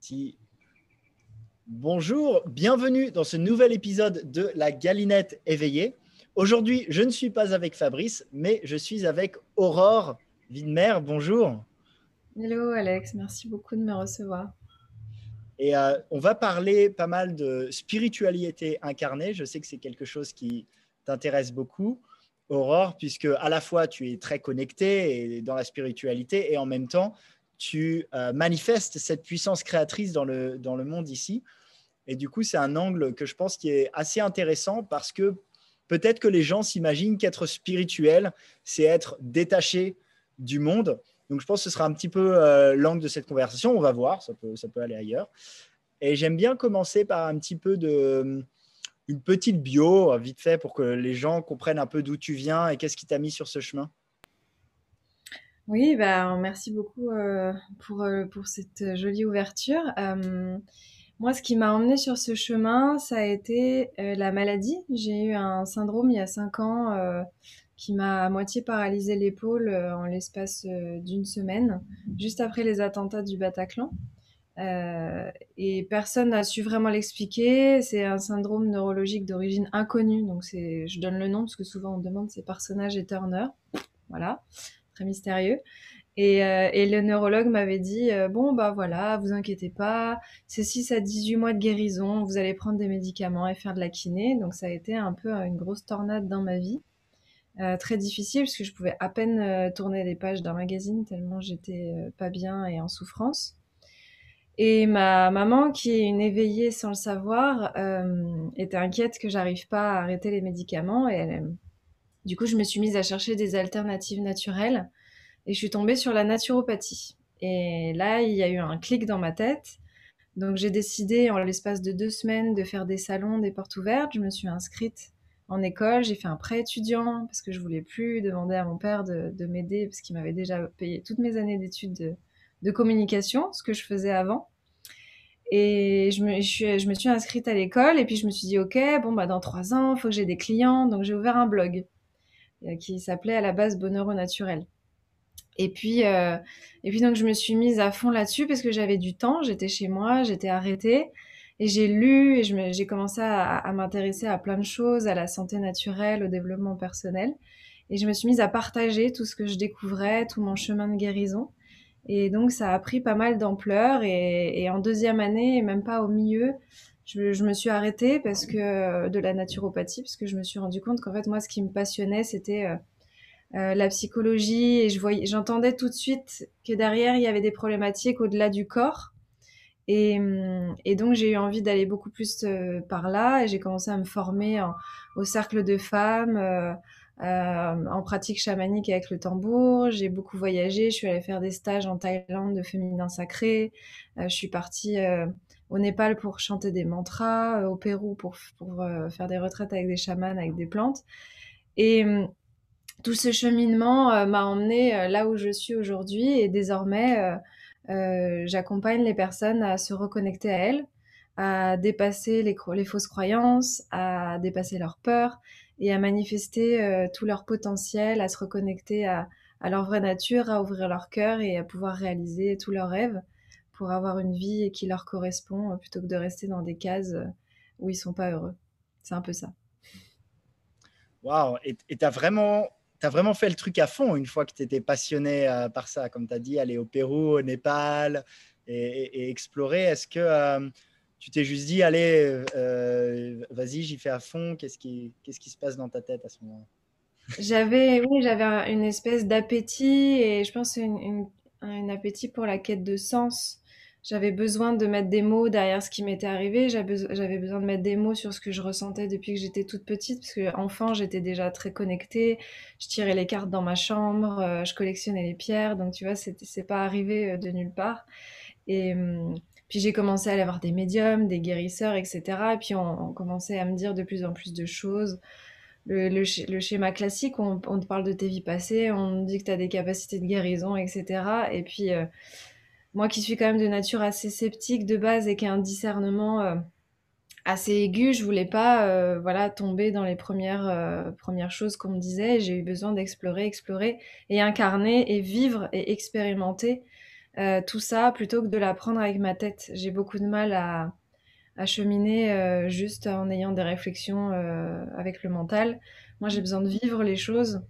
Si. Bonjour, bienvenue dans ce nouvel épisode de La Galinette éveillée. Aujourd'hui, je ne suis pas avec Fabrice, mais je suis avec Aurore Widmer. Bonjour. Hello Alex, merci beaucoup de me recevoir. Et euh, on va parler pas mal de spiritualité incarnée. Je sais que c'est quelque chose qui t'intéresse beaucoup, Aurore, puisque à la fois tu es très connectée dans la spiritualité et en même temps tu euh, manifestes cette puissance créatrice dans le, dans le monde ici. Et du coup, c'est un angle que je pense qui est assez intéressant parce que peut-être que les gens s'imaginent qu'être spirituel, c'est être détaché du monde. Donc, je pense que ce sera un petit peu euh, l'angle de cette conversation. On va voir, ça peut, ça peut aller ailleurs. Et j'aime bien commencer par un petit peu de une petite bio, vite fait, pour que les gens comprennent un peu d'où tu viens et qu'est-ce qui t'a mis sur ce chemin. Oui, bah, merci beaucoup euh, pour, euh, pour cette jolie ouverture. Euh, moi, ce qui m'a emmené sur ce chemin, ça a été la maladie. J'ai eu un syndrome il y a cinq ans qui m'a à moitié paralysé l'épaule en l'espace d'une semaine, juste après les attentats du Bataclan. et personne n'a su vraiment l'expliquer. C'est un syndrome neurologique d'origine inconnue. Donc, je donne le nom parce que souvent on demande c'est personnage et Turner. Voilà mystérieux. Et, euh, et, le neurologue m'avait dit euh, bon bah voilà, vous inquiétez pas, c'est 6 à 18 mois de guérison, vous allez prendre des médicaments et faire de la kiné. Donc ça a été un peu une grosse tornade dans ma vie. Euh, très difficile parce que je pouvais à peine tourner les pages d'un magazine tellement j'étais pas bien et en souffrance. Et ma maman, qui est une éveillée sans le savoir, était inquiète que j'arrive pas à arrêter les médicaments et elle, du coup, je me suis mise à chercher des alternatives naturelles et je suis tombée sur la naturopathie. Et là, il y a eu un clic dans ma tête. Donc, j'ai décidé en l'espace de deux semaines de faire des salons, des portes ouvertes. Je me suis inscrite en école, j'ai fait un prêt étudiant parce que je voulais plus demander à mon père de, m'aider parce qu'il m'avait déjà payé toutes mes années d'études de, communication, ce que je faisais avant. Et je me, suis inscrite à l'école et puis je me suis dit, OK, bon, bah, dans trois ans, il faut que j'ai des clients. Donc, j'ai ouvert un blog. Qui s'appelait à la base Bonheur au naturel. Et puis, euh, et puis donc je me suis mise à fond là-dessus parce que j'avais du temps, j'étais chez moi, j'étais arrêtée et j'ai lu et j'ai commencé à, à m'intéresser à plein de choses, à la santé naturelle, au développement personnel. Et je me suis mise à partager tout ce que je découvrais, tout mon chemin de guérison. Et donc ça a pris pas mal d'ampleur et, et, en deuxième année, et même pas au milieu, je, me suis arrêtée parce que euh, de la naturopathie, parce que je me suis rendu compte qu'en fait, moi, ce qui me passionnait, c'était euh, euh, la psychologie et je voyais, j'entendais tout de suite que derrière, il y avait des problématiques au-delà du corps. Et, hum, donc, j'ai eu envie d'aller beaucoup plus par là et j'ai commencé à me former au cercle de femmes. Euh, en pratique chamanique avec le tambour. J'ai beaucoup voyagé. Je suis allée faire des stages en Thaïlande de féminin sacré. je suis partie au Népal pour chanter des mantras, euh, au Pérou pour, euh, faire des retraites avec des chamans, avec des plantes. Et hum, tout ce cheminement euh, m'a emmené là où je suis aujourd'hui et désormais j'accompagne les personnes à se reconnecter à elles, à dépasser les, les fausses croyances, à dépasser leurs peurs et à manifester tout leur potentiel, à se reconnecter à, à, leur vraie nature, à ouvrir leur cœur et à pouvoir réaliser tous leurs rêves pour avoir une vie qui leur correspond euh, plutôt que de rester dans des cases euh, où ils sont pas heureux. C'est un peu ça. Waouh Et tu as vraiment, as vraiment fait le truc à fond une fois que tu étais passionné euh, par ça, comme tu as dit, aller au Pérou, au Népal et, explorer. Est-ce que tu t'es juste dit, allez, vas-y, j'y fais à fond Qu'est-ce qui, qu'est-ce qui se passe dans ta tête à ce moment-là? J'avais, oui, j'avais une espèce d'appétit et je pense une, un appétit pour la quête de sens j'avais besoin de mettre des mots derrière ce qui m'était arrivé. J'avais besoin de mettre des mots sur ce que je ressentais depuis que j'étais toute petite, parce que enfant, j'étais déjà très connectée. Je tirais les cartes dans ma chambre, euh, je collectionnais les pierres. Donc, tu vois, c'est pas arrivé euh, de nulle part. Et hum, puis, j'ai commencé à aller voir des médiums, des guérisseurs, etc. Et puis, on, commençait à me dire de plus en plus de choses. Le, schéma classique, on, te parle de tes vies passées, on dit que tu as des capacités de guérison, etc. Et puis, euh, moi qui suis quand même de nature assez sceptique de base et qui a un discernement euh, assez aigu, je voulais pas euh, voilà tomber dans les premières euh, premières choses qu'on me disait. J'ai eu besoin d'explorer, explorer et incarner et vivre et expérimenter tout ça plutôt que de l'apprendre avec ma tête. J'ai beaucoup de mal à, à cheminer juste en ayant des réflexions avec le mental. Moi, j'ai besoin de vivre les choses.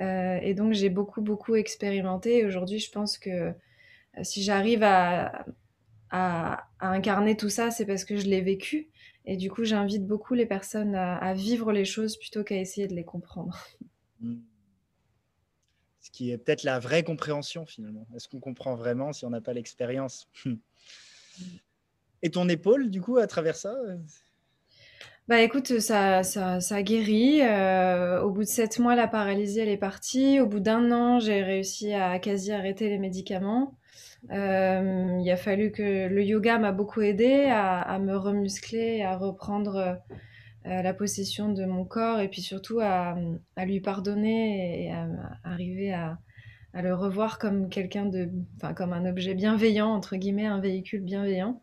et donc, j'ai beaucoup, beaucoup expérimenté. Aujourd'hui, je pense que si j'arrive à, à, incarner tout ça, c'est parce que je l'ai vécu. Et du coup, j'invite beaucoup les personnes à, vivre les choses plutôt qu'à essayer de les comprendre. Hmm. Ce qui est peut-être la vraie compréhension finalement. Est-ce qu'on comprend vraiment si on n'a pas l'expérience? Et ton épaule, du coup, à travers ça bah écoute, ça, ça, ça guérit. Euh, au bout de sept mois, la paralysie, elle est partie. Au bout d'un an, j'ai réussi à quasi arrêter les médicaments. Euh, il a fallu que le yoga m'a beaucoup aidé à, me remuscler, à reprendre euh, la possession de mon corps et puis surtout à, lui pardonner et à, arriver à, le revoir comme quelqu'un de, enfin comme un objet bienveillant entre guillemets, un véhicule bienveillant.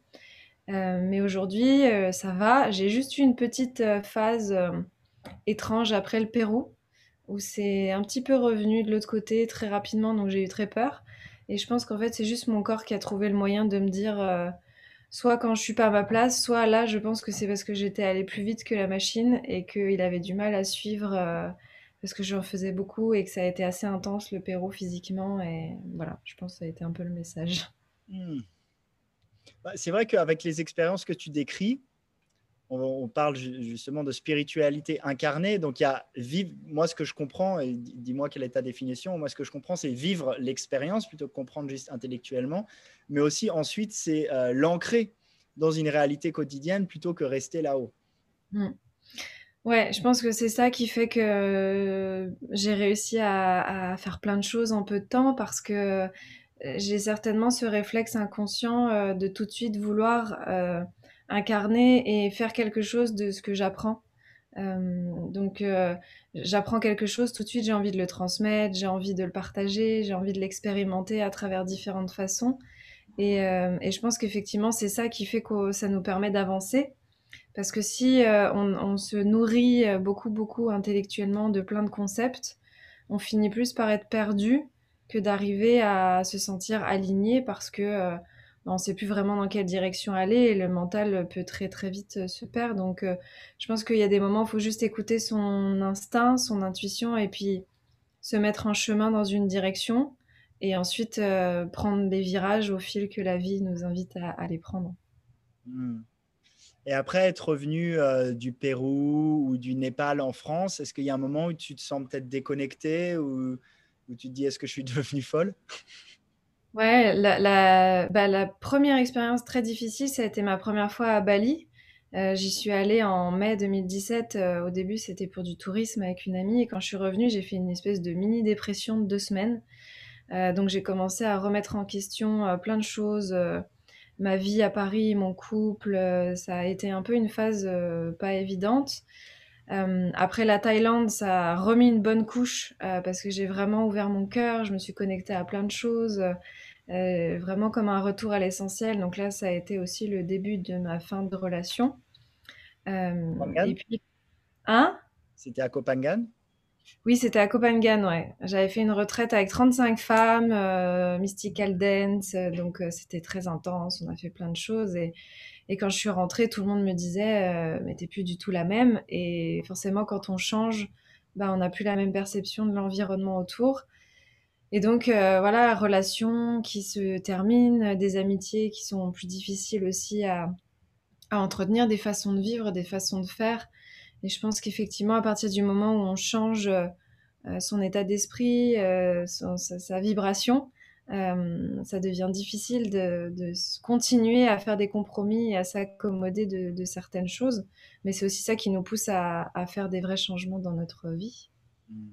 Euh, mais aujourd'hui, ça va. J'ai juste eu une petite phase étrange après le Pérou où c'est un petit peu revenu de l'autre côté très rapidement, donc j'ai eu très peur. Et je pense qu'en fait, c'est juste mon corps qui a trouvé le moyen de me dire, euh, soit quand je suis pas à ma place, soit là, je pense que c'est parce que j'étais allée plus vite que la machine et qu'il avait du mal à suivre euh, parce que j'en faisais beaucoup et que ça a été assez intense le Pérou physiquement. Et voilà, je pense que ça a été un peu le message. Hmm. Bah, c'est vrai qu'avec les expériences que tu décris, on, parle justement de spiritualité incarnée. Donc, il y a vivre, moi, ce que je comprends, et dis-moi quelle est ta définition, moi, ce que je comprends, c'est vivre l'expérience plutôt que comprendre juste intellectuellement, mais aussi ensuite, c'est euh, l'ancrer dans une réalité quotidienne plutôt que rester là-haut. Hmm. Ouais, je pense que c'est ça qui fait que j'ai réussi à, faire plein de choses en peu de temps parce que euh, j'ai certainement ce réflexe inconscient euh, de tout de suite vouloir incarner et faire quelque chose de ce que j'apprends. Euh, donc euh, j'apprends quelque chose, tout de suite j'ai envie de le transmettre, j'ai envie de le partager, j'ai envie de l'expérimenter à travers différentes façons. Et, euh, je pense qu'effectivement c'est ça qui fait que ça nous permet d'avancer. Parce que si on, se nourrit beaucoup, beaucoup intellectuellement de plein de concepts, on finit plus par être perdu que d'arriver à se sentir aligné parce que on ne sait plus vraiment dans quelle direction aller et le mental peut très très vite euh, se perdre. Donc euh, je pense qu'il y a des moments où il faut juste écouter son instinct, son intuition et puis se mettre en chemin dans une direction et ensuite euh, prendre des virages au fil que la vie nous invite à, les prendre. Hmm. Et après être revenu du Pérou ou du Népal en France, est-ce qu'il y a un moment où tu te sens peut-être déconnecté ou où tu te dis est-ce que je suis devenue folle? Ouais, bah, la première expérience très difficile, ça a été ma première fois à Bali. Euh, j'y suis allée en mai 2017. Euh, au début, c'était pour du tourisme avec une amie. Et quand je suis revenue, j'ai fait une espèce de mini dépression de deux semaines. Euh, donc j'ai commencé à remettre en question plein de choses. ma vie à Paris, mon couple, ça a été un peu une phase pas évidente. Après la Thaïlande, ça a remis une bonne couche parce que j'ai vraiment ouvert mon cœur, je me suis connectée à plein de choses. Euh, vraiment comme un retour à l'essentiel. Donc là, ça a été aussi le début de ma fin de relation. Euh, et puis, hein? C'était à Copangan? Oui, c'était à Copangan, ouais. J'avais fait une retraite avec 35 femmes, euh, mystical dance, donc c'était très intense, on a fait plein de choses. Et, et, quand je suis rentrée, tout le monde me disait, mais t'es plus du tout la même. Et forcément, quand on change, bah, on n'a plus la même perception de l'environnement autour. Et donc, euh, voilà, relations qui se terminent, des amitiés qui sont plus difficiles aussi à, entretenir, des façons de vivre, des façons de faire. Et je pense qu'effectivement, à partir du moment où on change euh, son état d'esprit, euh, sa, vibration, ça devient difficile de, continuer à faire des compromis et à s'accommoder de, certaines choses. Mais c'est aussi ça qui nous pousse à, faire des vrais changements dans notre vie. Mmh.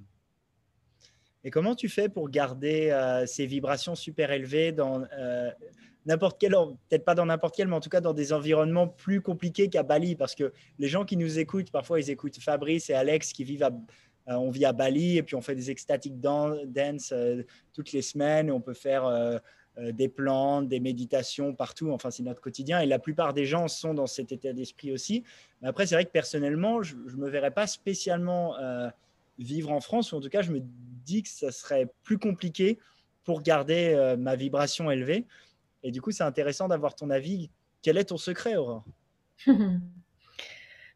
Et comment tu fais pour garder euh, ces vibrations super élevées dans euh, n'importe quel, peut-être pas dans n'importe quel, mais en tout cas dans des environnements plus compliqués qu'à Bali? Parce que les gens qui nous écoutent, parfois ils écoutent Fabrice et Alex qui vivent à, euh, on vit à Bali et puis on fait des ecstatic dance toutes les semaines. On peut faire des plantes, des méditations partout. Enfin, c'est notre quotidien. Et la plupart des gens sont dans cet état d'esprit aussi. Mais après, c'est vrai que personnellement, je ne me verrais pas spécialement vivre en France, ou en tout cas, je me dis que ça serait plus compliqué pour garder ma vibration élevée. Et du coup, c'est intéressant d'avoir ton avis. Quel est ton secret, Aurore?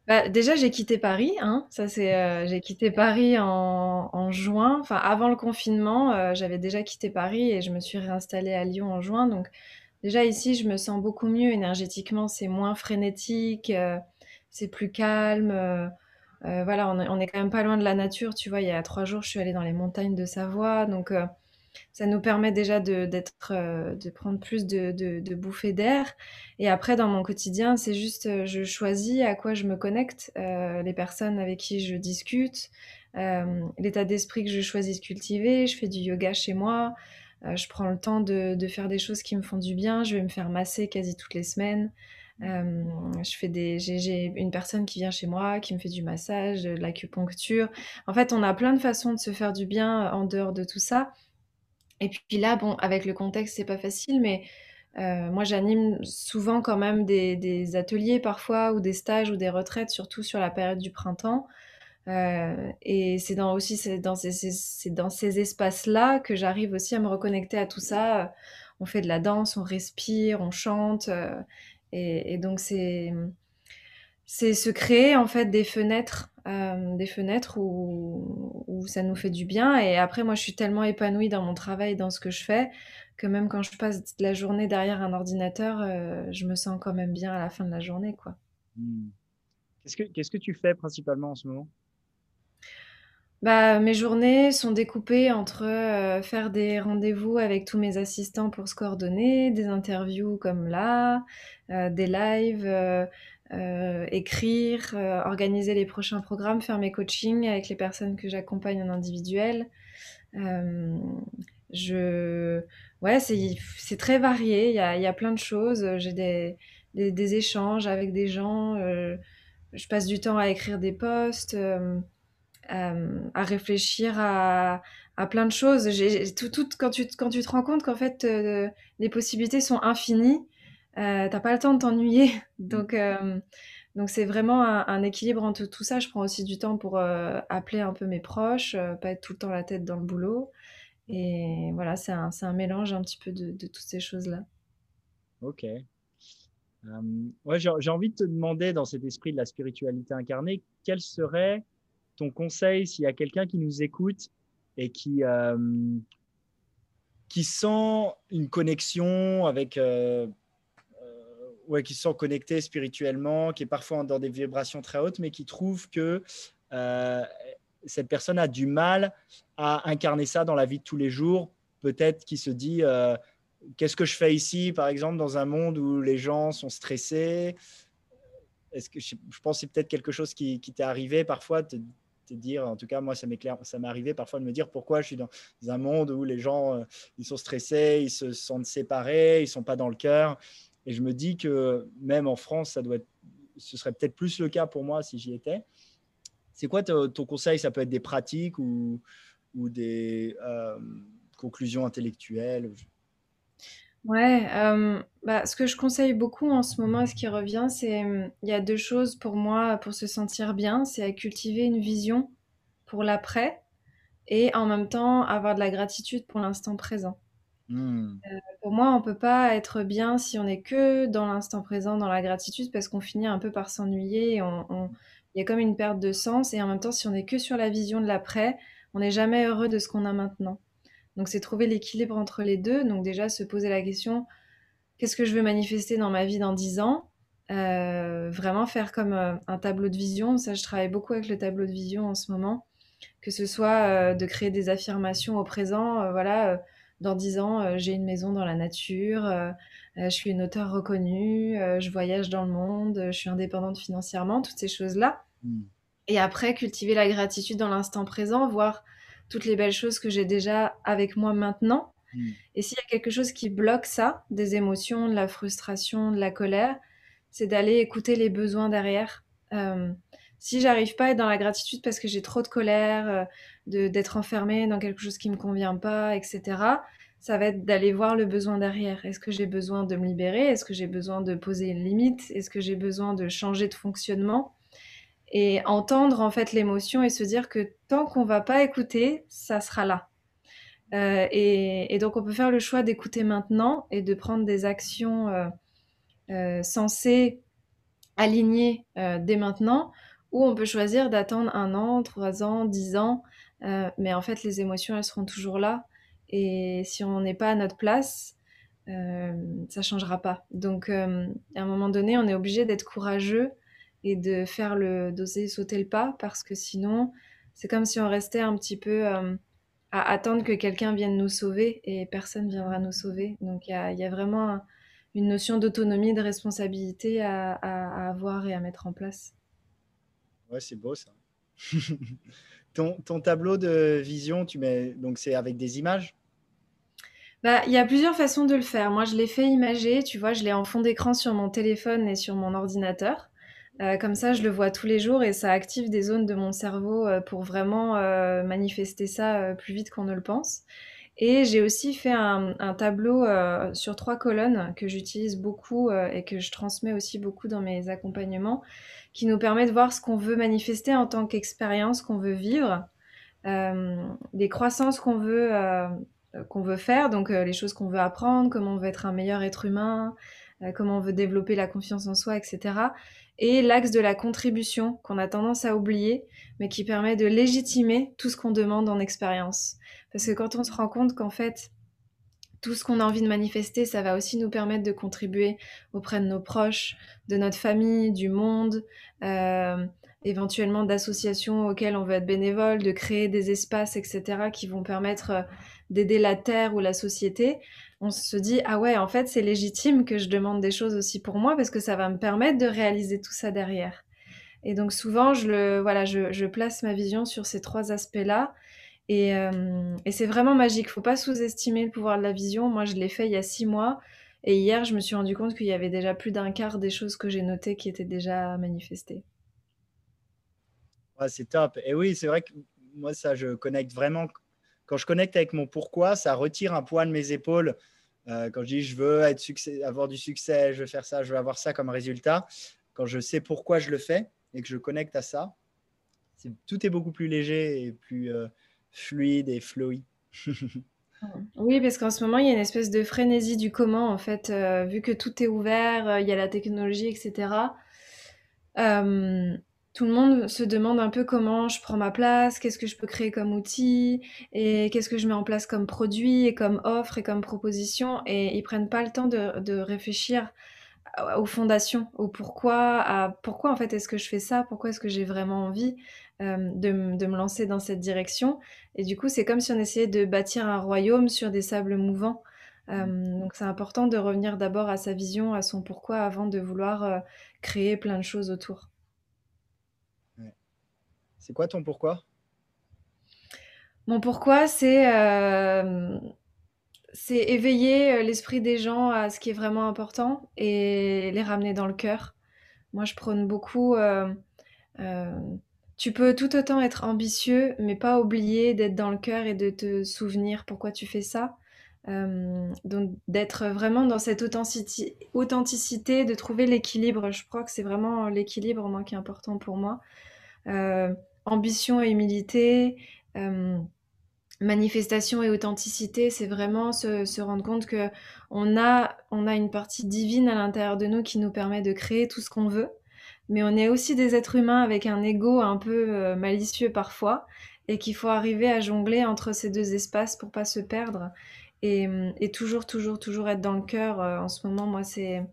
bah, déjà, j'ai quitté Paris. Hein. Ça, c'est, j'ai quitté Paris en, juin. Enfin, avant le confinement, j'avais déjà quitté Paris et je me suis réinstallée à Lyon en juin. Donc, déjà ici, je me sens beaucoup mieux énergétiquement. C'est moins frénétique, c'est plus calme. Euh, voilà, on est, quand même pas loin de la nature. Tu vois, il y a trois jours, je suis allée dans les montagnes de Savoie. Donc, euh, ça nous permet déjà de, d'être, euh, de prendre plus de, de, bouffées d'air. Et après, dans mon quotidien, c'est juste, je choisis à quoi je me connecte, les personnes avec qui je discute, l'état d'esprit que je choisis de cultiver. Je fais du yoga chez moi. je prends le temps de, de faire des choses qui me font du bien. Je vais me faire masser quasi toutes les semaines. Euh, je fais des, j'ai une personne qui vient chez moi, qui me fait du massage, de l'acupuncture. En fait, on a plein de façons de se faire du bien euh, en dehors de tout ça. Et puis là, bon, avec le contexte, c'est pas facile, mais euh, moi, j'anime souvent quand même des, ateliers parfois, ou des stages, ou des retraites, surtout sur la période du printemps. Euh, et c'est dans aussi c'est dans ces, c'est dans ces espaces-là que j'arrive aussi à me reconnecter à tout ça. On fait de la danse, on respire, on chante. Euh, et, donc, c'est, c'est se créer en fait des fenêtres, euh, des fenêtres où, où, ça nous fait du bien. Et après, moi, je suis tellement épanouie dans mon travail, dans ce que je fais, que même quand je passe la journée derrière un ordinateur, euh, je me sens quand même bien à la fin de la journée, quoi. Mmh. Qu'est-ce que, qu'est-ce que tu fais principalement en ce moment? Bah, mes journées sont découpées entre euh, faire des rendez-vous avec tous mes assistants pour se coordonner, des interviews comme là, euh, des lives, euh, écrire, organiser les prochains programmes, faire mes coachings avec les personnes que j'accompagne en individuel. je... Ouais, c'est, très varié, il y a, y a plein de choses. J'ai des, des, échanges avec des gens, je passe du temps à écrire des posts. Euh, à réfléchir à, à, plein de choses. tout, tout, quand, tu, quand tu te rends compte qu'en fait, euh, les possibilités sont infinies, euh, t'as pas le temps de t'ennuyer. Donc, euh, donc c'est vraiment un, équilibre entre tout ça. Je prends aussi du temps pour appeler un peu mes proches, pas être tout le temps la tête dans le boulot. Et voilà, c'est un, un, mélange un petit peu de, de toutes ces choses-là. Ok. ouais, j'ai envie de te demander, dans cet esprit de la spiritualité incarnée, quelle serait ton conseil s'il y a quelqu'un qui nous écoute et qui, euh, qui sent une connexion avec, euh, euh, ouais, qui se sent connecté spirituellement, qui est parfois dans des vibrations très hautes, mais qui trouve que cette personne a du mal à incarner ça dans la vie de tous les jours. Peut-être qui se dit qu'est-ce que je fais ici, par exemple, dans un monde où les gens sont stressés? Est-ce que je, pense que c'est peut-être quelque chose qui, t'est arrivé parfois, te dire, en tout cas, moi, ça m'est ça m'est arrivé parfois de me dire pourquoi je suis dans un monde où les gens, euh, ils sont stressés, ils se sentent séparés, ils sont pas dans le cœur? Et je me dis que même en France, ça doit être, ce serait peut-être plus le cas pour moi si j'y étais. C'est quoi ton, conseil? Ça peut être des pratiques ou, des euh, conclusions intellectuelles? Ouais, euh, bah, ce que je conseille beaucoup en ce moment, ce qui revient, c'est il y a deux choses pour moi pour se sentir bien, c'est à cultiver une vision pour l'après et en même temps avoir de la gratitude pour l'instant présent. Mmh. Euh, pour moi, on peut pas être bien si on est que dans l'instant présent, dans la gratitude, parce qu'on finit un peu par s'ennuyer. Il y a comme une perte de sens et en même temps, si on est que sur la vision de l'après, on n'est jamais heureux de ce qu'on a maintenant. Donc c'est trouver l'équilibre entre les deux. Donc déjà se poser la question, qu'est-ce que je veux manifester dans ma vie dans 10 ans? Euh, Vraiment faire comme euh, un tableau de vision. Ça, je travaille beaucoup avec le tableau de vision en ce moment. Que ce soit de créer des affirmations au présent. voilà, dans 10 ans, j'ai une maison dans la nature. je suis une auteure reconnue. je voyage dans le monde. je suis indépendante financièrement. Toutes ces choses-là. Mmh. Et après, cultiver la gratitude dans l'instant présent, voir toutes les belles choses que j'ai déjà avec moi maintenant. Hmm. Et s'il y a quelque chose qui bloque ça, des émotions, de la frustration, de la colère, c'est d'aller écouter les besoins derrière. Euh, si j'arrive pas à être dans la gratitude parce que j'ai trop de colère, euh, d'être enfermée dans quelque chose qui me convient pas, etc., ça va être d'aller voir le besoin derrière. Est-ce que j'ai besoin de me libérer? Est-ce que j'ai besoin de poser une limite? Est-ce que j'ai besoin de changer de fonctionnement? Et entendre en fait l'émotion et se dire que tant qu'on va pas écouter, ça sera là. et, donc, on peut faire le choix d'écouter maintenant et de prendre des actions censées aligner dès maintenant, ou on peut choisir d'attendre un an, trois ans, dix ans, mais en fait, les émotions, elles seront toujours là. Et si on n'est pas à notre place, euh, ça changera pas. Donc, à un moment donné, on est obligé d'être courageux et de faire le, d'oser sauter le pas, parce que sinon, c'est comme si on restait un petit peu à attendre que quelqu'un vienne nous sauver et personne viendra nous sauver. Donc, il y a, vraiment une notion d'autonomie, de responsabilité à, avoir et à mettre en place. Ouais, c'est beau ça. ton, tableau de vision, tu mets donc c'est avec des images? Bah, il y a plusieurs façons de le faire. Moi, je l'ai fait imager, tu vois, je l'ai en fond d'écran sur mon téléphone et sur mon ordinateur. Euh, comme ça, je le vois tous les jours et ça active des zones de mon cerveau euh, pour vraiment euh, manifester ça plus vite qu'on ne le pense. Et j'ai aussi fait un, tableau sur trois colonnes que j'utilise beaucoup et que je transmets aussi beaucoup dans mes accompagnements, qui nous permet de voir ce qu'on veut manifester en tant qu'expérience qu'on veut vivre, les croissances qu'on veut qu'on veut faire, donc les choses qu'on veut apprendre, comment on veut être un meilleur être humain, comment on veut développer la confiance en soi, etc et l'axe de la contribution qu'on a tendance à oublier, mais qui permet de légitimer tout ce qu'on demande en expérience. Parce que quand on se rend compte qu'en fait, tout ce qu'on a envie de manifester, ça va aussi nous permettre de contribuer auprès de nos proches, de notre famille, du monde, euh, éventuellement d'associations auxquelles on veut être bénévole, de créer des espaces, etc., qui vont permettre euh, d'aider la Terre ou la société on se dit ah ouais en fait c'est légitime que je demande des choses aussi pour moi parce que ça va me permettre de réaliser tout ça derrière. Et donc souvent je le voilà je, place ma vision sur ces trois aspects là et, euh, et c'est vraiment magique. Faut pas sous-estimer le pouvoir de la vision. Moi je l'ai fait il y a six mois et hier je me suis rendu compte qu'il y avait déjà plus d'un quart des choses que j'ai notées qui étaient déjà manifestées. Ouais, c'est top. Et oui, c'est vrai que moi, ça, je connecte vraiment. Quand je connecte avec mon pourquoi, ça retire un poids de mes épaules euh, quand je dis je veux être avoir du succès, je veux faire ça, je veux avoir ça comme résultat, quand je sais pourquoi je le fais et que je connecte à ça, tout est beaucoup plus léger et plus euh, fluide et fluide. oui, parce qu'en ce moment, il y a une espèce de frénésie du comment, en fait, euh, vu que tout est ouvert, il y a la technologie, etc tout le monde se demande un peu comment je prends ma place, qu'est-ce que je peux créer comme outil, et qu'est-ce que je mets en place comme produit, et comme offre, et comme proposition, et ils prennent pas le temps de, réfléchir aux fondations, au pourquoi, à pourquoi en fait est-ce que je fais ça, pourquoi est-ce que j'ai vraiment envie euh, de, me lancer dans cette direction. Et du coup, c'est comme si on essayait de bâtir un royaume sur des sables mouvants. Euh, donc c'est important de revenir d'abord à sa vision, à son pourquoi, avant de vouloir euh, créer plein de choses autour. C'est quoi ton pourquoi? Mon pourquoi, c'est euh, éveiller l'esprit des gens à ce qui est vraiment important et les ramener dans le cœur. Moi, je prône beaucoup. Euh, tu peux tout autant être ambitieux, mais pas oublier d'être dans le cœur et de te souvenir pourquoi tu fais ça. donc d'être vraiment dans cette authenticité, de trouver l'équilibre. Je crois que c'est vraiment l'équilibre moi qui est important pour moi ambition et humilité, euh, manifestation et authenticité, c'est vraiment se, rendre compte que on a, on a une partie divine à l'intérieur de nous qui nous permet de créer tout ce qu'on veut. Mais on est aussi des êtres humains avec un ego un peu euh, malicieux parfois et qu'il faut arriver à jongler entre ces deux espaces pour pas se perdre et, et toujours, toujours, toujours être dans le cœur. Euh, en ce moment, moi, c'est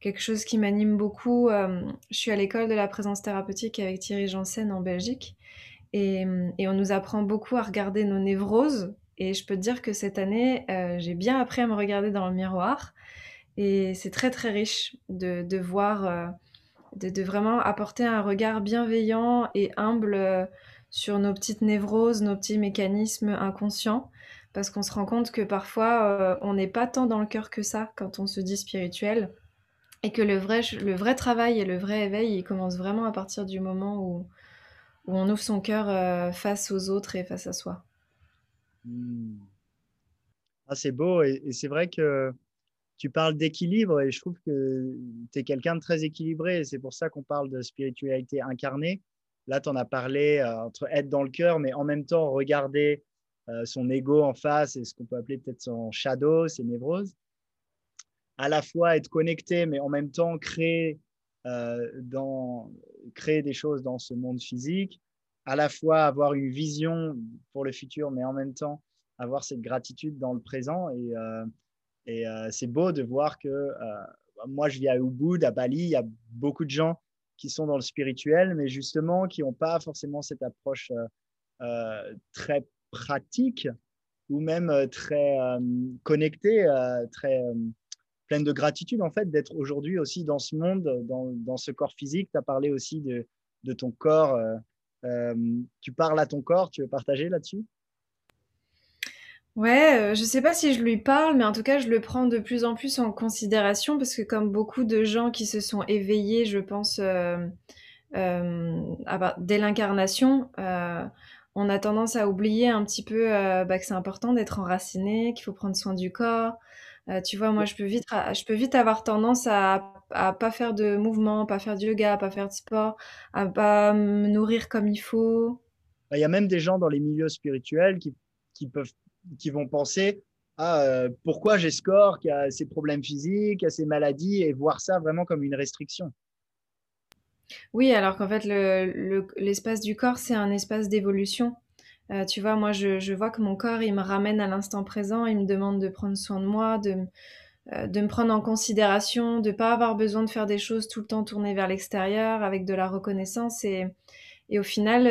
quelque chose qui m'anime beaucoup. Euh, je suis à l'école de la présence thérapeutique avec Thierry Janssen en Belgique et, on nous apprend beaucoup à regarder nos névroses. Et je peux te dire que cette année, euh, j'ai bien appris à me regarder dans le miroir et c'est très très riche de, voir, de, vraiment apporter un regard bienveillant et humble sur nos petites névroses, nos petits mécanismes inconscients parce qu'on se rend compte que parfois on n'est pas tant dans le cœur que ça quand on se dit spirituel et que le vrai, le vrai travail et le vrai éveil, il commence vraiment à partir du moment où, où on ouvre son cœur euh, face aux autres et face à soi. Hmm. Ah, c'est beau et, c'est vrai que tu parles d'équilibre et je trouve que tu es quelqu'un de très équilibré c'est pour ça qu'on parle de spiritualité incarnée. Là, tu en as parlé euh, entre être dans le cœur, mais en même temps regarder son ego en face et ce qu'on peut appeler peut-être son shadow, ses névroses. À la fois être connecté, mais en même temps créer, dans, créer des choses dans ce monde physique. À la fois avoir une vision pour le futur, mais en même temps avoir cette gratitude dans le présent. Et, et c'est beau de voir que moi, je vis à Ubud, à Bali, il y a beaucoup de gens qui sont dans le spirituel, mais justement qui n'ont pas forcément cette approche euh, euh, très pratique ou même euh, très connectée, très pleine de gratitude en fait d'être aujourd'hui aussi dans ce monde, dans, ce corps physique. Tu as parlé aussi de ton corps. tu parles à ton corps, tu veux partager là-dessus? Ouais, je sais pas si je lui parle, mais en tout cas, je le prends de plus en plus en considération parce que comme beaucoup de gens qui se sont éveillés, je pense, euh, bah, dès l'incarnation, on a tendance à oublier un petit peu bah, que c'est important d'être enraciné, qu'il faut prendre soin du corps. tu vois, moi, je peux vite, je peux vite avoir tendance à, à pas faire de mouvement, pas faire du yoga, pas faire de sport, à pas me nourrir comme il faut. Bah, il y a même des gens dans les milieux spirituels qui, qui peuvent qui vont penser à euh, pourquoi j'ai ce corps qui a ces problèmes physiques, a ces maladies, et voir ça vraiment comme une restriction. Oui, alors qu'en fait, l'espace du corps, c'est un espace d'évolution. Euh, tu vois, moi, je, vois que mon corps, il me ramène à l'instant présent, il me demande de prendre soin de moi, de, euh, de me prendre en considération, de ne pas avoir besoin de faire des choses tout le temps tournées vers l'extérieur, avec de la reconnaissance. Et, et au final,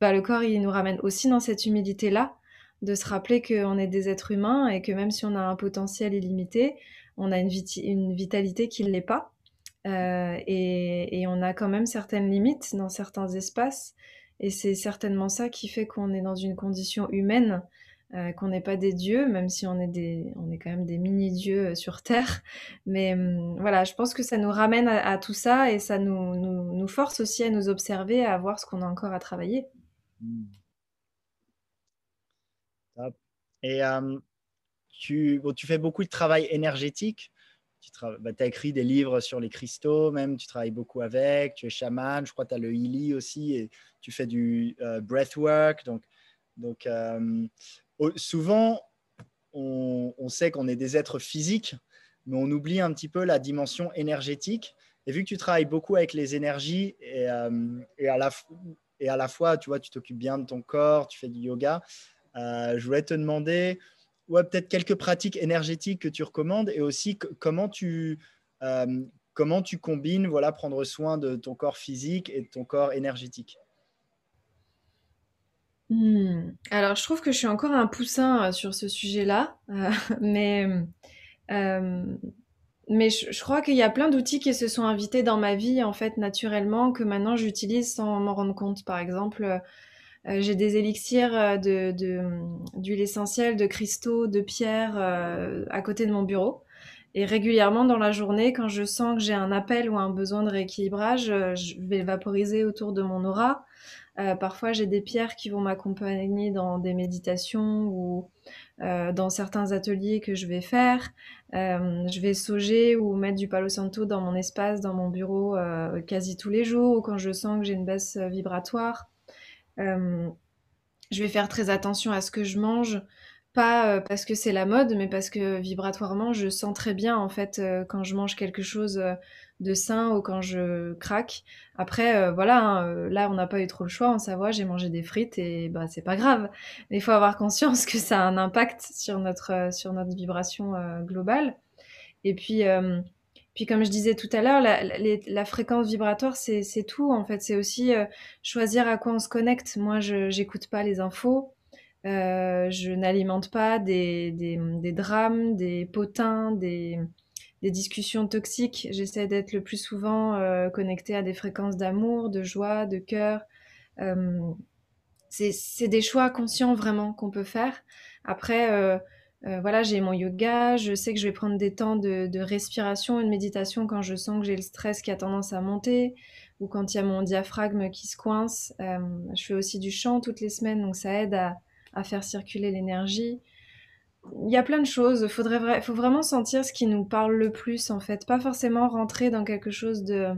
bah, le corps, il nous ramène aussi dans cette humilité-là de se rappeler qu'on est des êtres humains et que même si on a un potentiel illimité, on a une, vitalité qui ne l'est pas. Euh, et, on a quand même certaines limites dans certains espaces. Et c'est certainement ça qui fait qu'on est dans une condition humaine, euh, qu'on n'est pas des dieux, même si on est, des, on est quand même des mini-dieux euh, sur Terre. Mais hum, voilà, je pense que ça nous ramène à, tout ça et ça nous, nous, force aussi à nous observer, à voir ce qu'on a encore à travailler. Mmh. Et euh, tu, tu fais beaucoup de travail énergétique. Tu bah, as écrit des livres sur les cristaux, même tu travailles beaucoup avec, tu es chaman, je crois que tu as le Healy aussi, et tu fais du euh, breathwork. Donc, donc euh, souvent, on, on sait qu'on est des êtres physiques, mais on oublie un petit peu la dimension énergétique. Et vu que tu travailles beaucoup avec les énergies et, et, à, la, et à la fois, tu vois, tu t'occupes bien de ton corps, tu fais du yoga, je voulais te demander ouais, peut-être quelques pratiques énergétiques que tu recommandes et aussi comment tu, euh, comment tu combines voilà, prendre soin de ton corps physique et de ton corps énergétique. Hmm. Alors, je trouve que je suis encore un poussin euh, sur ce sujet-là, mais, mais je, crois qu'il y a plein d'outils qui se sont invités dans ma vie, en fait, naturellement, que maintenant j'utilise sans m'en rendre compte. Par exemple, euh, j'ai des élixirs euh, de, d'huile essentielle, de cristaux, de pierres euh, à côté de mon bureau. Et régulièrement dans la journée, quand je sens que j'ai un appel ou un besoin de rééquilibrage, je vais vaporiser autour de mon aura. parfois, j'ai des pierres qui vont m'accompagner dans des méditations ou dans certains ateliers que je vais faire. je vais sauger ou mettre du palo santo dans mon espace, dans mon bureau, quasi tous les jours, ou quand je sens que j'ai une baisse vibratoire. Euh, je vais faire très attention à ce que je mange, pas euh, parce que c'est la mode, mais parce que vibratoirement, je sens très bien en fait euh, quand je mange quelque chose de sain ou quand je craque. Après, voilà, hein, là on n'a pas eu trop le choix en Savoie, j'ai mangé des frites et bah c'est pas grave. Mais il faut avoir conscience que ça a un impact sur notre sur notre vibration globale. Et puis puis comme je disais tout à l'heure, la, fréquence vibratoire, c'est tout en fait. C'est aussi euh, choisir à quoi on se connecte. Moi, je n'écoute pas les infos. Euh, je n'alimente pas des, drames, des potins, des, discussions toxiques. J'essaie d'être le plus souvent euh, connectée à des fréquences d'amour, de joie, de cœur. c'est des choix conscients vraiment qu'on peut faire. Après, euh, voilà, j'ai mon yoga, je sais que je vais prendre des temps de, respiration et de méditation quand je sens que j'ai le stress qui a tendance à monter ou quand il y a mon diaphragme qui se coince. Euh, je fais aussi du chant toutes les semaines, donc ça aide à, faire circuler l'énergie. Il y a plein de choses, il faut vraiment sentir ce qui nous parle le plus en fait, pas forcément rentrer dans quelque chose de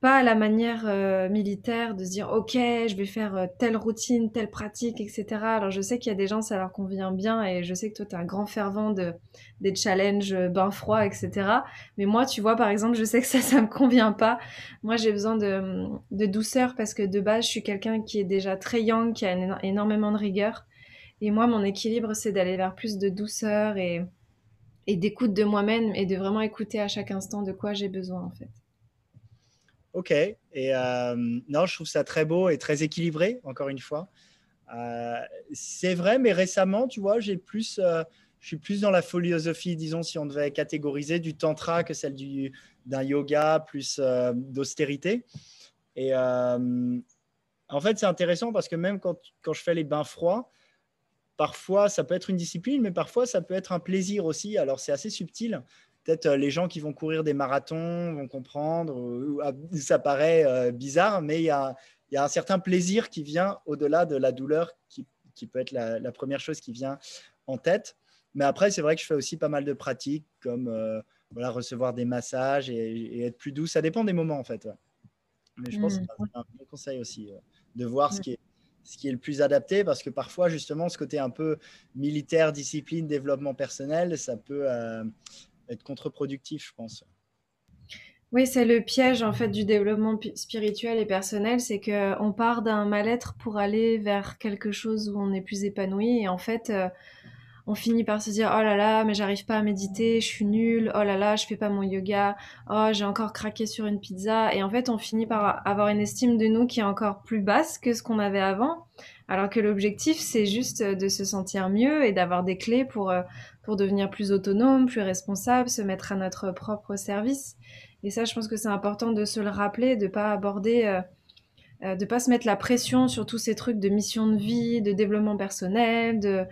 pas à la manière euh, militaire de se dire ok je vais faire euh, telle routine telle pratique etc alors je sais qu'il y a des gens ça leur convient bien et je sais que toi tu es un grand fervent de des challenges euh, bain froid etc mais moi tu vois par exemple je sais que ça ça me convient pas. Moi j'ai besoin de, de douceur parce que de base je suis quelqu'un qui est déjà très young qui a énormément de rigueur. Et moi mon équilibre c'est d'aller vers plus de douceur et et d'écoute de moi-même et de vraiment écouter à chaque instant de quoi j'ai besoin en fait Ok. Et euh, non, je trouve ça très beau et très équilibré, encore une fois. Euh, c'est vrai, mais récemment, tu vois, j'ai plus, euh, je suis plus dans la philosophie, disons, si on devait catégoriser, du tantra que celle du, d'un yoga plus d'austérité. Et en fait, c'est intéressant parce que même quand, quand je fais les bains froids, parfois ça peut être une discipline, mais parfois ça peut être un plaisir aussi. Alors c'est assez subtil peut-être euh, les gens qui vont courir des marathons vont comprendre. Ah, ça paraît euh, bizarre, mais il y a, un certain plaisir qui vient au-delà de la douleur, qui, peut être la, première chose qui vient en tête. Mais après, c'est vrai que je fais aussi pas mal de pratiques, comme euh, voilà, recevoir des massages et, être plus doux. Ça dépend des moments, en fait. Mais je pense que c'est un bon conseil aussi, de voir ce qui est ce qui est le plus adapté parce que parfois justement ce côté un peu militaire, discipline, développement personnel, ça peut, être contre-productif, je pense. Oui, c'est le piège en fait du développement spirituel et personnel, c'est que on part d'un mal-être pour aller vers quelque chose où on est plus épanoui et en fait euh, on finit par se dire oh là là mais j'arrive pas à méditer, je suis nulle, oh là là je fais pas mon yoga, oh j'ai encore craqué sur une pizza et en fait on finit par avoir une estime de nous qui est encore plus basse que ce qu'on avait avant, alors que l'objectif c'est juste de se sentir mieux et d'avoir des clés pour euh, devenir plus autonome, plus responsable, se mettre à notre propre service. Et ça, je pense que c'est important de se le rappeler, de pas aborder, euh, euh, de pas se mettre la pression sur tous ces trucs de mission de vie, de développement personnel,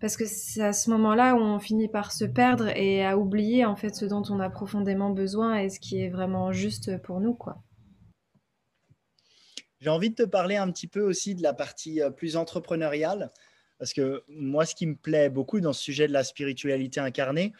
parce que c'est à ce moment-là où on finit par se perdre et à oublier en fait ce dont on a profondément besoin et ce qui est vraiment juste pour nous, quoi. J'ai envie de te parler un petit peu aussi de la partie euh, plus entrepreneuriale. Parce que moi, ce qui me plaît beaucoup dans ce sujet de la spiritualité incarnée,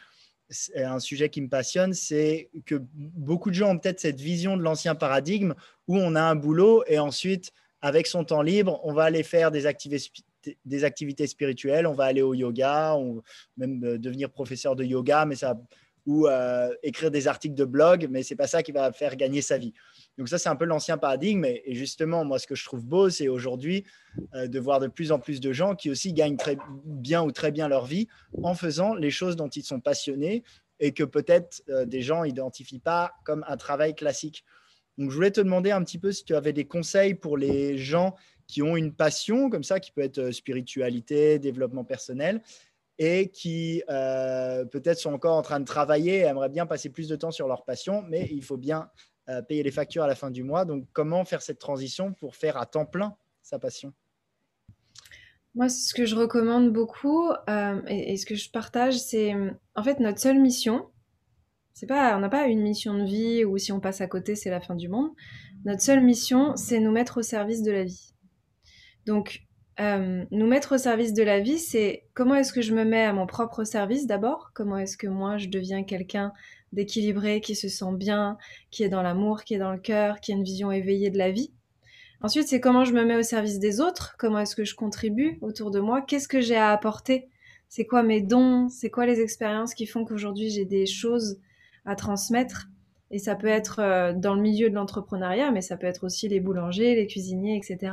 un sujet qui me passionne, c'est que beaucoup de gens ont peut-être cette vision de l'ancien paradigme où on a un boulot et ensuite, avec son temps libre, on va aller faire des activités, des activités spirituelles, on va aller au yoga, on, même euh, devenir professeur de yoga, mais ça, ou euh, écrire des articles de blog, mais c'est pas ça qui va faire gagner sa vie. Donc ça, c'est un peu l'ancien paradigme. Et, justement, moi, ce que je trouve beau, c'est aujourd'hui euh, de voir de plus en plus de gens qui aussi gagnent très bien ou très bien leur vie en faisant les choses dont ils sont passionnés et que peut-être euh, des gens n'identifient pas comme un travail classique. Donc je voulais te demander un petit peu si tu avais des conseils pour les gens qui ont une passion comme ça, qui peut être spiritualité, développement personnel, et qui euh, peut-être sont encore en train de travailler et aimeraient bien passer plus de temps sur leur passion, mais il faut bien euh, payer les factures à la fin du mois. Donc, comment faire cette transition pour faire à temps plein sa passion? Moi, ce que je recommande beaucoup euh, et, ce que je partage, c'est en fait notre seule mission. C'est pas, on n'a pas une mission de vie où si on passe à côté, c'est la fin du monde. Notre seule mission, c'est nous mettre au service de la vie. Donc, euh, nous mettre au service de la vie, c'est comment est-ce que je me mets à mon propre service d'abord? Comment est-ce que moi je deviens quelqu'un d'équilibré, qui se sent bien, qui est dans l'amour, qui est dans le cœur, qui a une vision éveillée de la vie? Ensuite, c'est comment je me mets au service des autres? Comment est-ce que je contribue autour de moi? Qu'est-ce que j'ai à apporter? C'est quoi mes dons? C'est quoi les expériences qui font qu'aujourd'hui j'ai des choses à transmettre? Et ça peut être euh, dans le milieu de l'entrepreneuriat, mais ça peut être aussi les boulangers, les cuisiniers, etc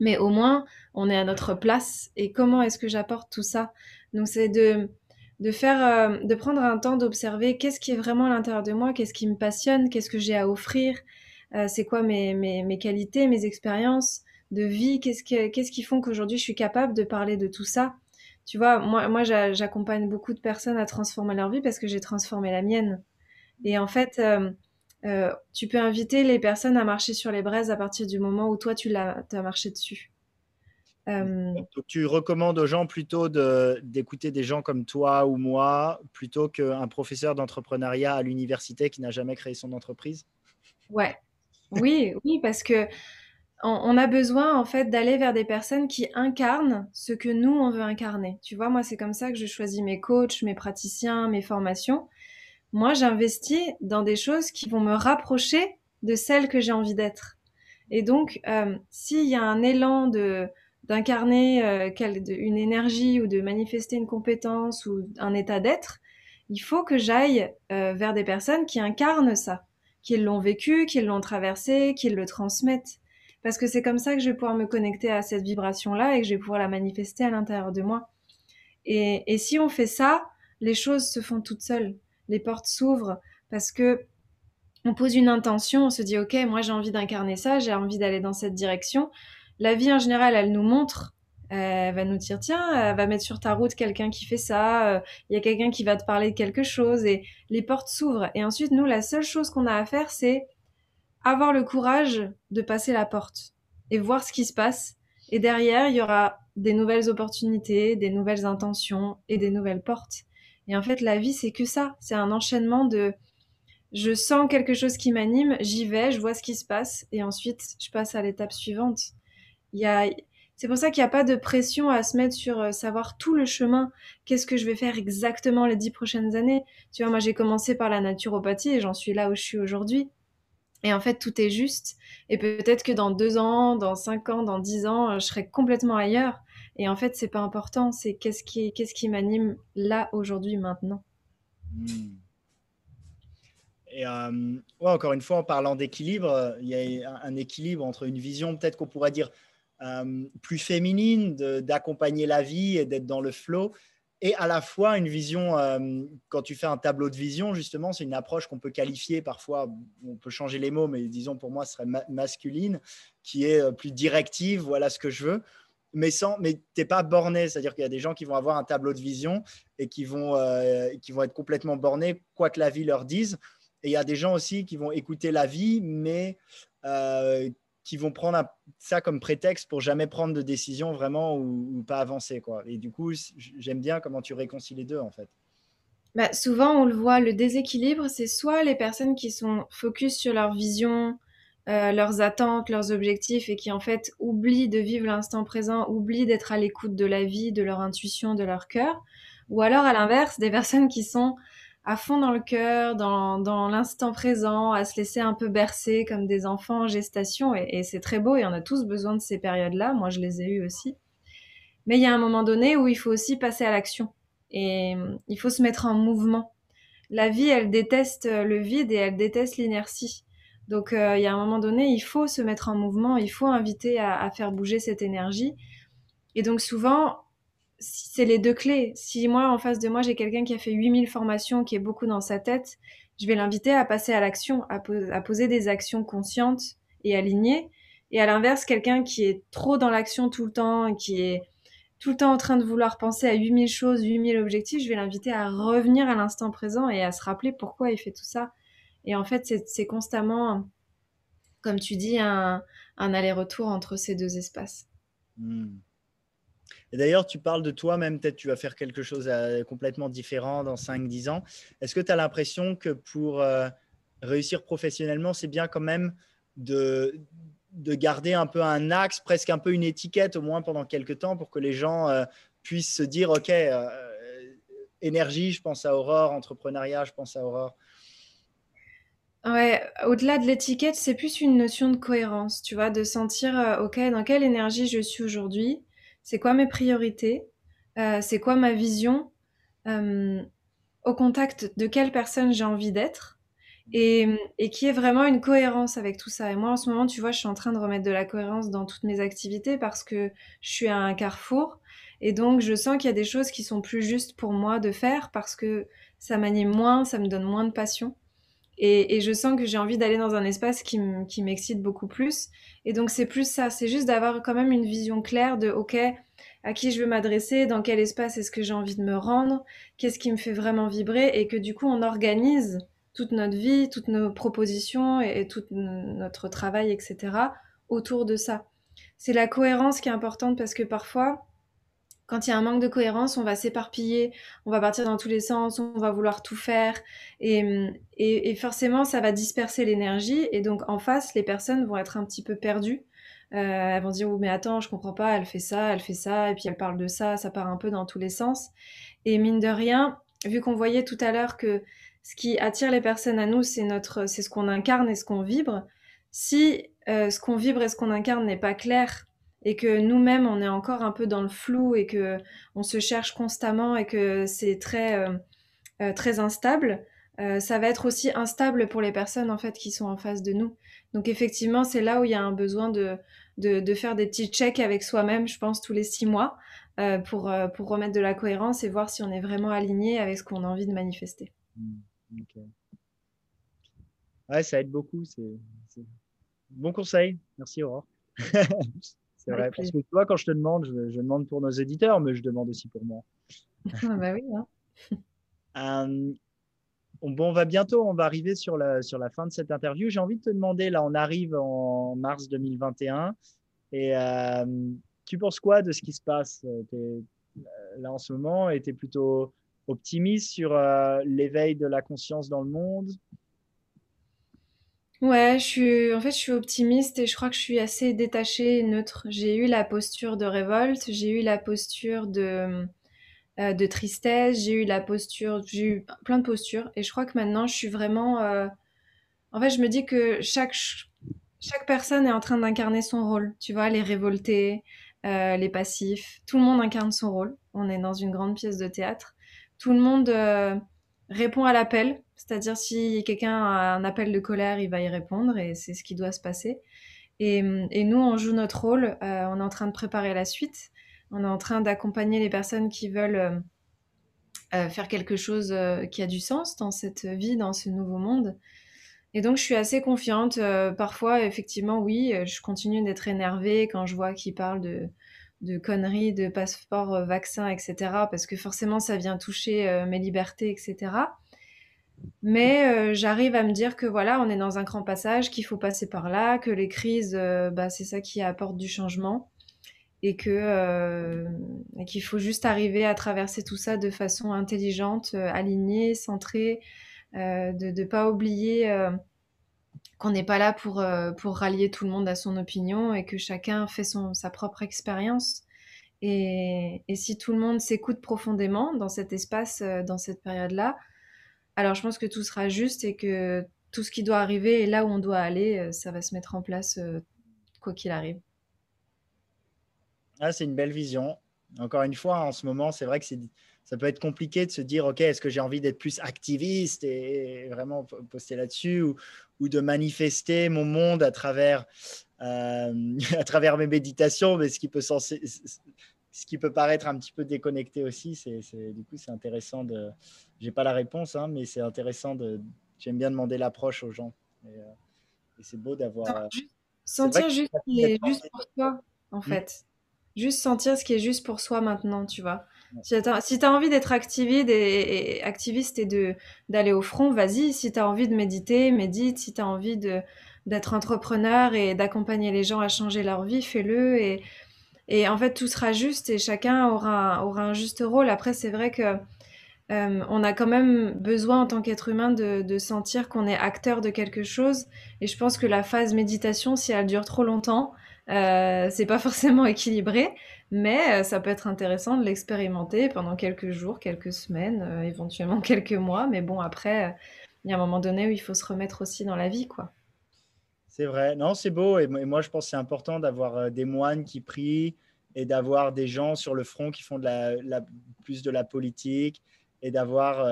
mais au moins on est à notre place. Et comment est-ce que j'apporte tout ça? Donc c'est de de faire euh, de prendre un temps d'observer qu'est-ce qui est vraiment à l'intérieur de moi qu'est-ce qui me passionne qu'est-ce que j'ai à offrir euh, c'est quoi mes, mes, mes, qualités mes expériences de vie qu'est-ce qui qu'est-ce qui font qu'aujourd'hui je suis capable de parler de tout ça? Tu vois moi moi j'accompagne beaucoup de personnes à transformer leur vie parce que j'ai transformé la mienne. Et en fait euh, euh, tu peux inviter les personnes à marcher sur les braises à partir du moment où toi, tu as, marché dessus. Euh, Donc, tu recommandes aux gens plutôt d'écouter des gens comme toi ou moi plutôt qu'un professeur d'entrepreneuriat à l'université qui n'a jamais créé son entreprise? Ouais, oui, oui, parce que on, a besoin en fait d'aller vers des personnes qui incarnent ce que nous on veut incarner. Tu vois, moi c'est comme ça que je choisis mes coachs, mes praticiens, mes formations moi, j'investis dans des choses qui vont me rapprocher de celle que j'ai envie d'être. Et donc, euh, s'il y a un élan de d'incarner euh, une énergie ou de manifester une compétence ou un état d'être, il faut que j'aille euh, vers des personnes qui incarnent ça, qui l'ont vécu, qui l'ont traversé, qui le transmettent. Parce que c'est comme ça que je vais pouvoir me connecter à cette vibration-là et que je vais pouvoir la manifester à l'intérieur de moi. Et, et si on fait ça, les choses se font toutes seules. Les portes s'ouvrent parce que on pose une intention, on se dit ok, moi j'ai envie d'incarner ça, j'ai envie d'aller dans cette direction. La vie en général, elle nous montre, elle va nous dire tiens, elle va mettre sur ta route quelqu'un qui fait ça, il y a quelqu'un qui va te parler de quelque chose et les portes s'ouvrent. Et ensuite, nous, la seule chose qu'on a à faire, c'est avoir le courage de passer la porte et voir ce qui se passe. Et derrière, il y aura des nouvelles opportunités, des nouvelles intentions et des nouvelles portes. Et en fait, la vie, c'est que ça. C'est un enchaînement de je sens quelque chose qui m'anime, j'y vais, je vois ce qui se passe, et ensuite je passe à l'étape suivante. Il a, c'est pour ça qu'il n'y a pas de pression à se mettre sur euh, savoir tout le chemin. Qu'est-ce que je vais faire exactement les dix prochaines années? Tu vois, moi j'ai commencé par la naturopathie et j'en suis là où je suis aujourd'hui. Et en fait, tout est juste. Et peut-être que dans deux ans, dans cinq ans, dans dix ans, euh, je serai complètement ailleurs. Et en fait, c'est pas important. C'est qu'est-ce qui, qu'est-ce qui m'anime là, aujourd'hui, maintenant. Hmm. Et euh, encore une fois, en parlant d'équilibre, il y a un, équilibre entre une vision, peut-être qu'on pourrait dire euh, plus féminine, d'accompagner la vie et d'être dans le flow, et à la fois une vision, euh, quand tu fais un tableau de vision, justement, c'est une approche qu'on peut qualifier parfois, on peut changer les mots, mais disons pour moi, ce serait masculine, qui est plus directive, voilà ce que je veux mais sans, mais t'es pas borné. C'est-à-dire qu'il y a des gens qui vont avoir un tableau de vision et qui vont, qui vont être complètement bornés, quoi que la vie leur dise. Et il y a des gens aussi qui vont écouter la vie, mais euh, qui vont prendre ça comme prétexte pour jamais prendre de décision vraiment ou, pas avancer. Quoi. Et du coup, j'aime bien comment tu réconcilies les deux, en fait. Bah, souvent, on le voit, le déséquilibre, c'est soit les personnes qui sont focus sur leur vision, euh, leurs attentes, leurs objectifs et qui en fait oublient de vivre l'instant présent, oublient d'être à l'écoute de la vie, de leur intuition, de leur cœur. Ou alors, à l'inverse, des personnes qui sont à fond dans le cœur, dans, dans l'instant présent, à se laisser un peu bercer comme des enfants en gestation. Et, c'est très beau et on a tous besoin de ces périodes-là. Moi, je les ai eues aussi. Mais il y a un moment donné où il faut aussi passer à l'action. Et euh, il faut se mettre en mouvement. La vie, elle déteste le vide et elle déteste l'inertie. Donc euh, il y a un moment donné, il faut se mettre en mouvement, il faut inviter à, à faire bouger cette énergie. Et donc souvent, c'est les deux clés. Si moi, en face de moi, j'ai quelqu'un qui a fait 8000 formations, qui est beaucoup dans sa tête, je vais l'inviter à passer à l'action, à, poser des actions conscientes et alignées. Et à l'inverse, quelqu'un qui est trop dans l'action tout le temps, qui est tout le temps en train de vouloir penser à 8000 choses, 8000 objectifs, je vais l'inviter à revenir à l'instant présent et à se rappeler pourquoi il fait tout ça. Et en fait, c'est constamment, comme tu dis, un, aller-retour entre ces deux espaces. Hmm. Et d'ailleurs, tu parles de toi-même, peut-être tu vas faire quelque chose euh, complètement différent dans 5-10 ans. Est-ce que tu as l'impression que pour euh, réussir professionnellement, c'est bien quand même de, de garder un peu un axe, presque un peu une étiquette, au moins pendant quelques temps, pour que les gens euh, puissent se dire, OK, énergie, je pense à Aurore, entrepreneuriat, je pense à Aurore. Ouais, au-delà de l'étiquette, c'est plus une notion de cohérence, tu vois, de sentir, OK, dans quelle énergie je suis aujourd'hui c'est quoi mes priorités, euh, c'est quoi ma vision, euh, au contact de quelle personne j'ai envie d'être et, et qui est vraiment une cohérence avec tout ça. Et moi, en ce moment, tu vois, je suis en train de remettre de la cohérence dans toutes mes activités parce que je suis à un carrefour. Et donc, je sens qu'il y a des choses qui sont plus justes pour moi de faire parce que ça m'anime moins, ça me donne moins de passion. Et, je sens que j'ai envie d'aller dans un espace qui m'excite beaucoup plus. Et donc c'est plus ça, c'est juste d'avoir quand même une vision claire de, OK, à qui je veux m'adresser, dans quel espace est-ce que j'ai envie de me rendre, qu'est-ce qui me fait vraiment vibrer, et que du coup on organise toute notre vie, toutes nos propositions et tout notre travail, etc., autour de ça. C'est la cohérence qui est importante parce que parfois, quand il y a un manque de cohérence, on va s'éparpiller, on va partir dans tous les sens, on va vouloir tout faire. Et, forcément, ça va disperser l'énergie. Et donc, en face, les personnes vont être un petit peu perdues. Euh, elles vont dire, oh, mais attends, je comprends pas, elle fait ça, elle fait ça, et puis elle parle de ça, ça part un peu dans tous les sens. Et mine de rien, vu qu'on voyait tout à l'heure que ce qui attire les personnes à nous, c'est notre, c'est ce qu'on incarne et ce qu'on vibre, si ce qu'on vibre et ce qu'on incarne n'est pas clair et que nous-mêmes on est encore un peu dans le flou et que on se cherche constamment et que c'est très très instable, ça va être aussi instable pour les personnes en fait qui sont en face de nous. Donc effectivement, c'est là où il y a un besoin de, de, faire des petits checks avec soi-même, je pense, tous les six mois, euh, pour, euh, pour remettre de la cohérence et voir si on est vraiment aligné avec ce qu'on a envie de manifester. Mmh, ouais, ça aide beaucoup. C'est bon conseil. Merci Aurore. c'est vrai. Parce que toi, quand je te demande, je, demande pour nos éditeurs, mais je demande aussi pour moi. ah bah oui. Hein. Bon, on va bientôt, on va arriver sur la, sur la fin de cette interview. J'ai envie de te demander, là, on arrive en mars 2021. Et euh, tu penses quoi de ce qui se passe euh, là en ce moment? Et tu es plutôt optimiste sur euh, l'éveil de la conscience dans le monde? Ouais, je suis, en fait, je suis optimiste et je crois que je suis assez détachée et neutre. J'ai eu la posture de révolte, j'ai eu la posture de, euh, de tristesse, j'ai eu la posture, j'ai eu plein de postures. Et je crois que maintenant, je suis vraiment. Euh, en fait, je me dis que chaque, chaque personne est en train d'incarner son rôle. Tu vois, les révoltés, euh, les passifs, tout le monde incarne son rôle. On est dans une grande pièce de théâtre. Tout le monde répond à l'appel. C'est-à-dire, si quelqu'un a un appel de colère, il va y répondre et c'est ce qui doit se passer. Et, nous, on joue notre rôle. on est en train de préparer la suite. On est en train d'accompagner les personnes qui veulent euh, euh, faire quelque chose euh, qui a du sens dans cette vie, dans ce nouveau monde. Et donc, je suis assez confiante. parfois, effectivement, oui, je continue d'être énervée quand je vois qu'ils parlent de, conneries, de passeport vaccin, etc. Parce que forcément, ça vient toucher mes libertés, etc. Mais j'arrive à me dire que voilà, on est dans un grand passage, qu'il faut passer par là, que les crises, bah, c'est ça qui apporte du changement et euh, qu'il faut juste arriver à traverser tout ça de façon intelligente, euh, alignée, centrée, euh, de ne pas oublier qu'on n'est pas là pour, pour rallier tout le monde à son opinion et que chacun fait son, sa propre expérience. Et, et, si tout le monde s'écoute profondément dans cet espace, dans cette période-là, alors je pense que tout sera juste et que tout ce qui doit arriver et là où on doit aller, ça va se mettre en place quoi qu'il arrive. Ah, c'est une belle vision. Encore une fois, en ce moment, c'est vrai que ça peut être compliqué de se dire, OK, est-ce que j'ai envie d'être plus activiste et vraiment poster là-dessus ou, ou, de manifester mon monde à travers, euh, à travers mes méditations, mais ce qui peut ce qui peut paraître un petit peu déconnecté aussi, c'est du coup c'est intéressant de. J'ai pas la réponse, hein, mais c'est intéressant de. J'aime bien demander l'approche aux gens. Et, euh, c'est beau d'avoir. Sentir juste, juste pour toi, en mmh. fait. Juste sentir ce qui est juste pour soi maintenant, tu vois. Si tu as, envie d'être activiste et, activiste et de d'aller au front, vas-y. Si tu as envie de méditer, médite. Si tu as envie de d'être entrepreneur et d'accompagner les gens à changer leur vie, fais-le. Et, et en fait, tout sera juste et chacun aura, aura un juste rôle. Après, c'est vrai que euh, on a quand même besoin en tant qu'être humain de, de sentir qu'on est acteur de quelque chose. Et je pense que la phase méditation, si elle dure trop longtemps, euh, c'est pas forcément équilibré, mais euh, ça peut être intéressant de l'expérimenter pendant quelques jours, quelques semaines, euh, éventuellement quelques mois. Mais bon, après, il y a un moment donné où il faut se remettre aussi dans la vie, quoi. C'est vrai. Non, c'est beau. Et moi, je pense que c'est important d'avoir des moines qui prient et d'avoir des gens sur le front qui font plus de la politique et d'avoir,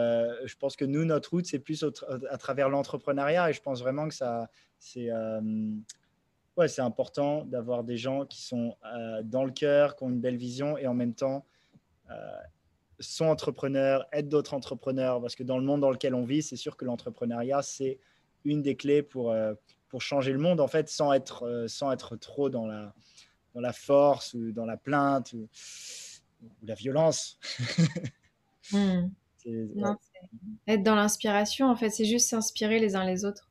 je pense que nous, notre route, c'est plus à travers l'entrepreneuriat et je pense vraiment que ça, c'est, ouais, c'est important d'avoir des gens qui sont euh, dans le cœur, qui ont une belle vision et en même temps euh, sont entrepreneurs, aident d'autres entrepreneurs. Parce que dans le monde dans lequel on vit, c'est sûr que l'entrepreneuriat, c'est une des clés pour, euh, pour changer le monde, en fait, sans être, sans être trop dans la, dans la force ou dans la plainte ou, la violence. Hmm. être dans l'inspiration, en fait, c'est juste s'inspirer les uns les autres.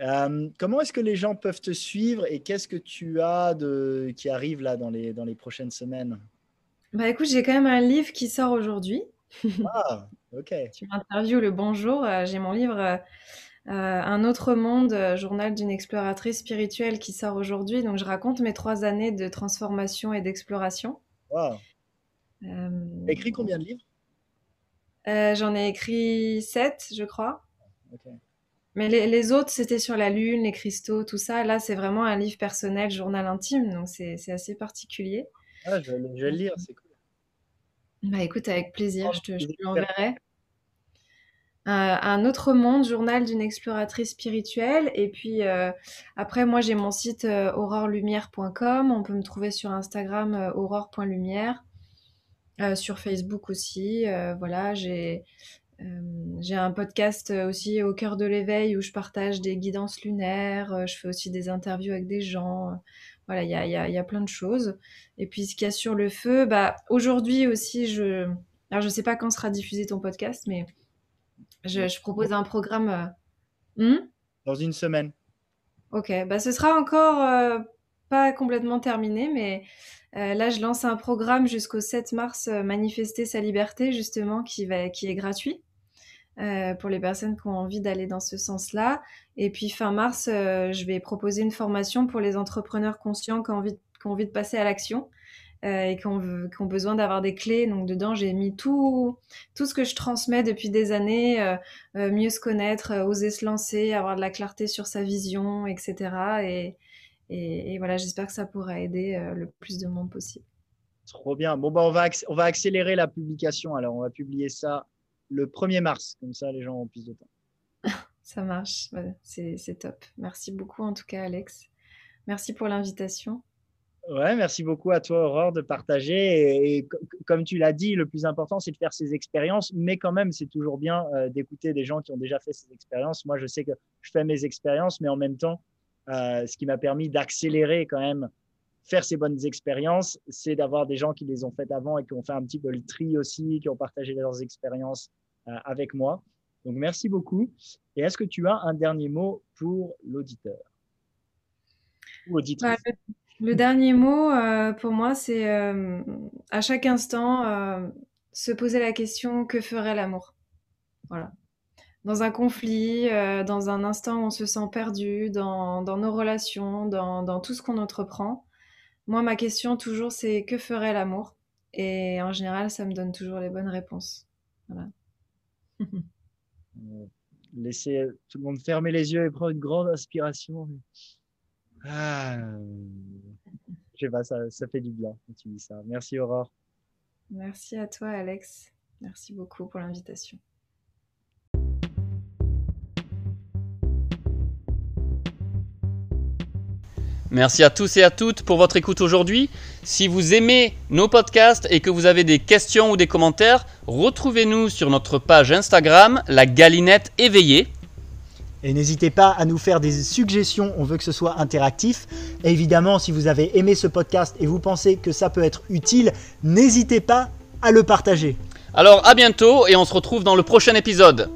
Euh, comment est-ce que les gens peuvent te suivre et qu'est-ce que tu as de, qui arrive là dans les, dans les prochaines semaines? Bah écoute, j'ai quand même un livre qui sort aujourd'hui. Ah, ok. tu m'interviews le bonjour. Euh, j'ai mon livre euh, Un autre monde, journal d'une exploratrice spirituelle qui sort aujourd'hui. Donc je raconte mes trois années de transformation et d'exploration. Wow. écrit combien de livres? J'en ai écrit sept, je crois. Mais les, autres, c'était sur la lune, les cristaux, tout ça. Là, c'est vraiment un livre personnel, journal intime, donc c'est assez particulier. Ah, je, vais le lire, c'est cool. Bah écoute, avec plaisir, je te, l'enverrai. Euh, un autre monde, journal d'une exploratrice spirituelle. Et puis euh, après, moi j'ai mon site euh, aurorelumière.com. On peut me trouver sur Instagram aurore.lumière, sur Facebook aussi. voilà, j'ai un podcast aussi au cœur de l'éveil où je partage des guidances lunaires. je fais aussi des interviews avec des gens. Voilà, il y a, y, a, y a, plein de choses. Et puis ce qu'il y a sur le feu, bah aujourd'hui aussi, je alors je sais pas quand sera diffusé ton podcast, mais je, propose un programme. Euh, hmm? Dans une semaine. Ok, bah ce sera encore euh, pas complètement terminé, mais euh, là je lance un programme jusqu'au 7 mars, manifester sa liberté justement, qui va, qui est gratuit. pour les personnes qui ont envie d'aller dans ce sens-là. Et puis fin mars, je vais proposer une formation pour les entrepreneurs conscients qui ont envie, qui ont envie de passer à l'action. Euh, et qui ont, besoin d'avoir des clés. Donc dedans, j'ai mis tout, tout ce que je transmets depuis des années, euh, euh, mieux se connaître, oser se lancer, avoir de la clarté sur sa vision, etc. Et, voilà, j'espère que ça pourra aider le plus de monde possible. Trop bien. Bon, bah, on, va on va accélérer la publication. Alors, on va publier ça le 1er mars. Comme ça, les gens ont plus de temps. ça marche. c'est top. Merci beaucoup, en tout cas, Alex. Merci pour l'invitation. Ouais, merci beaucoup à toi, Aurore, de partager. Et, comme tu l'as dit, le plus important, c'est de faire ces expériences, mais quand même, c'est toujours bien euh, d'écouter des gens qui ont déjà fait ces expériences. Moi, je sais que je fais mes expériences, mais en même temps, euh, ce qui m'a permis d'accélérer quand même, faire ces bonnes expériences, c'est d'avoir des gens qui les ont faites avant et qui ont fait un petit peu le tri aussi, qui ont partagé leurs expériences euh, avec moi. Donc, merci beaucoup. Et est-ce que tu as un dernier mot pour l'auditeur ou auditrice? Le dernier mot, euh, pour moi, c'est euh, à chaque instant euh, se poser la question que ferait l'amour? Voilà. Dans un conflit, dans un instant où on se sent perdu, dans, nos relations, dans, tout ce qu'on entreprend. Moi, ma question toujours, c'est que ferait l'amour? Et en général, ça me donne toujours les bonnes réponses. Voilà. Laissez tout le monde fermer les yeux et prendre une grande inspiration. Ah, je sais pas, ça, ça fait du bien quand tu dis ça. Merci Aurore. Merci à toi Alex. Merci beaucoup pour l'invitation. Merci à tous et à toutes pour votre écoute aujourd'hui. Si vous aimez nos podcasts et que vous avez des questions ou des commentaires, retrouvez-nous sur notre page Instagram, la galinette éveillée. Et n'hésitez pas à nous faire des suggestions, on veut que ce soit interactif. évidemment, si vous avez aimé ce podcast et vous pensez que ça peut être utile, n'hésitez pas à le partager. Alors à bientôt et on se retrouve dans le prochain épisode.